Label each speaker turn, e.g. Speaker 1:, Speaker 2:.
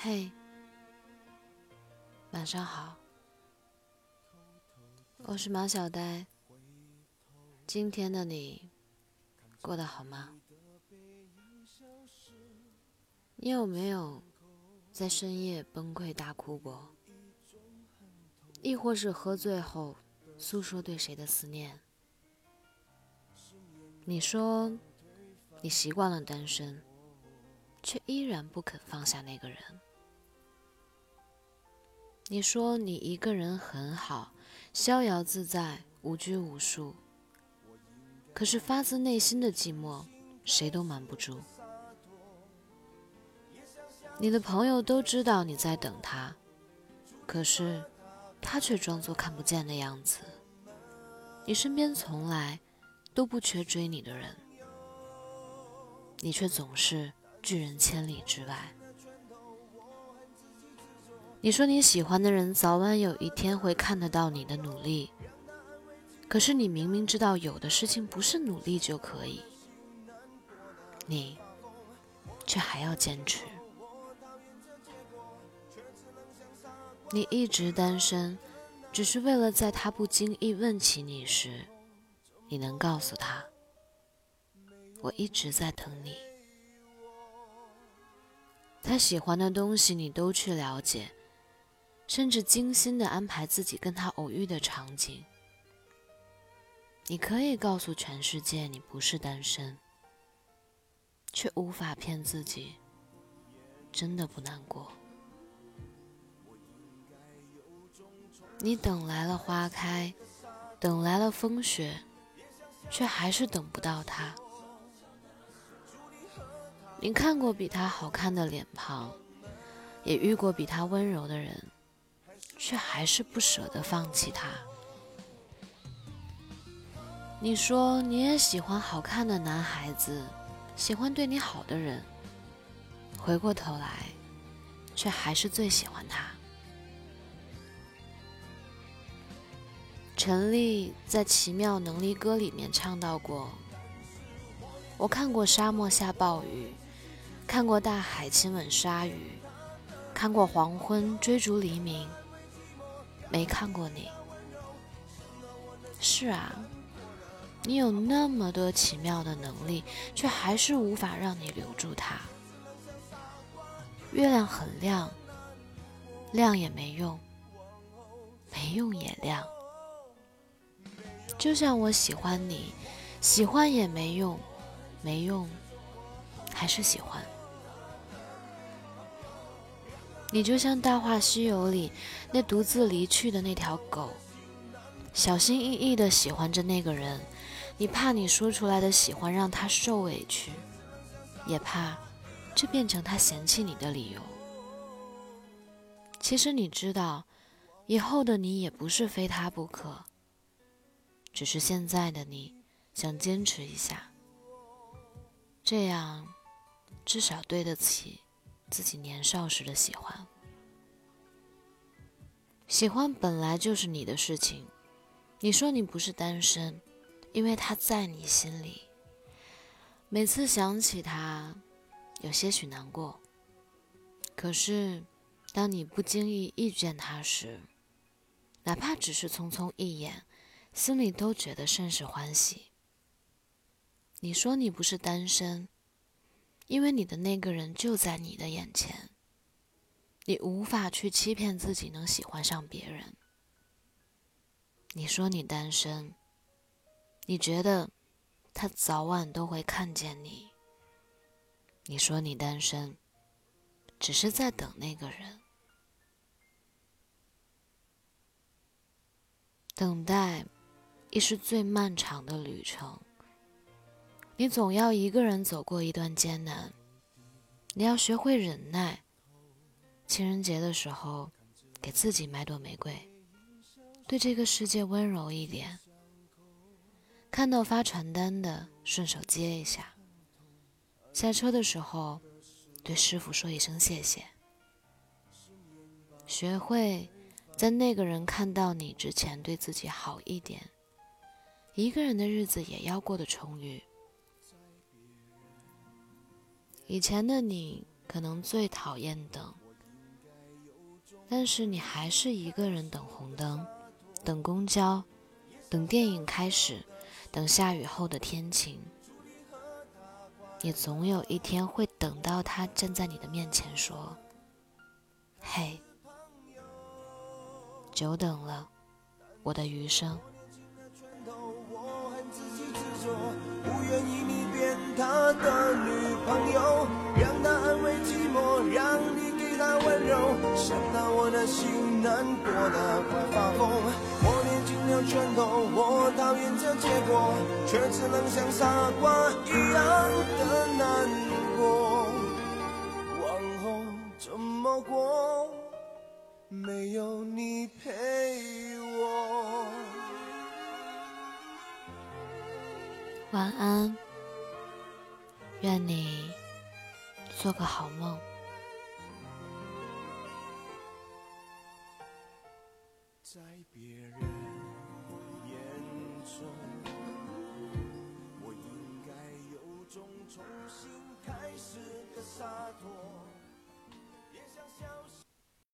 Speaker 1: 嘿，晚上好，我是马小呆。今天的你过得好吗？你有没有在深夜崩溃大哭过？亦或是喝醉后诉说对谁的思念？你说你习惯了单身，却依然不肯放下那个人。你说你一个人很好，逍遥自在，无拘无束。可是发自内心的寂寞，谁都瞒不住。你的朋友都知道你在等他，可是他却装作看不见的样子。你身边从来都不缺追你的人，你却总是拒人千里之外。你说你喜欢的人早晚有一天会看得到你的努力，可是你明明知道有的事情不是努力就可以，你却还要坚持。你一直单身，只是为了在他不经意问起你时，你能告诉他：“我一直在等你。”他喜欢的东西你都去了解，甚至精心的安排自己跟他偶遇的场景。你可以告诉全世界你不是单身，却无法骗自己，真的不难过。你等来了花开，等来了风雪，却还是等不到他。你看过比他好看的脸庞，也遇过比他温柔的人，却还是不舍得放弃他。你说你也喜欢好看的男孩子，喜欢对你好的人，回过头来，却还是最喜欢他。陈粒在《奇妙能力歌》里面唱到过：“我看过沙漠下暴雨，看过大海亲吻鲨鱼，看过黄昏追逐黎明，没看过你。”是啊，你有那么多奇妙的能力，却还是无法让你留住他。月亮很亮，亮也没用，没用也亮。就像我喜欢你，喜欢也没用，没用，还是喜欢。你就像《大话西游》里那独自离去的那条狗，小心翼翼的喜欢着那个人，你怕你说出来的喜欢让他受委屈，也怕这变成他嫌弃你的理由。其实你知道，以后的你也不是非他不可。只是现在的你想坚持一下，这样至少对得起自己年少时的喜欢。喜欢本来就是你的事情，你说你不是单身，因为他在你心里。每次想起他，有些许难过。可是，当你不经意遇见他时，哪怕只是匆匆一眼。心里都觉得甚是欢喜。你说你不是单身，因为你的那个人就在你的眼前，你无法去欺骗自己能喜欢上别人。你说你单身，你觉得他早晚都会看见你。你说你单身，只是在等那个人，等待。亦是最漫长的旅程。你总要一个人走过一段艰难，你要学会忍耐。情人节的时候，给自己买朵玫瑰，对这个世界温柔一点。看到发传单的，顺手接一下。下车的时候，对师傅说一声谢谢。学会在那个人看到你之前，对自己好一点。一个人的日子也要过得充裕。以前的你可能最讨厌等，但是你还是一个人等红灯，等公交，等电影开始，等下雨后的天晴。你总有一天会等到他站在你的面前说：“嘿，久等了，我的余生。”不愿意你变他的女心难过的快发疯。我捏紧了拳头，我讨厌这结果，却只能像傻瓜一样的难过。往后怎么过？没有你陪我。晚安，愿你做个好梦。别人眼中，我应该有种重新开始的洒脱。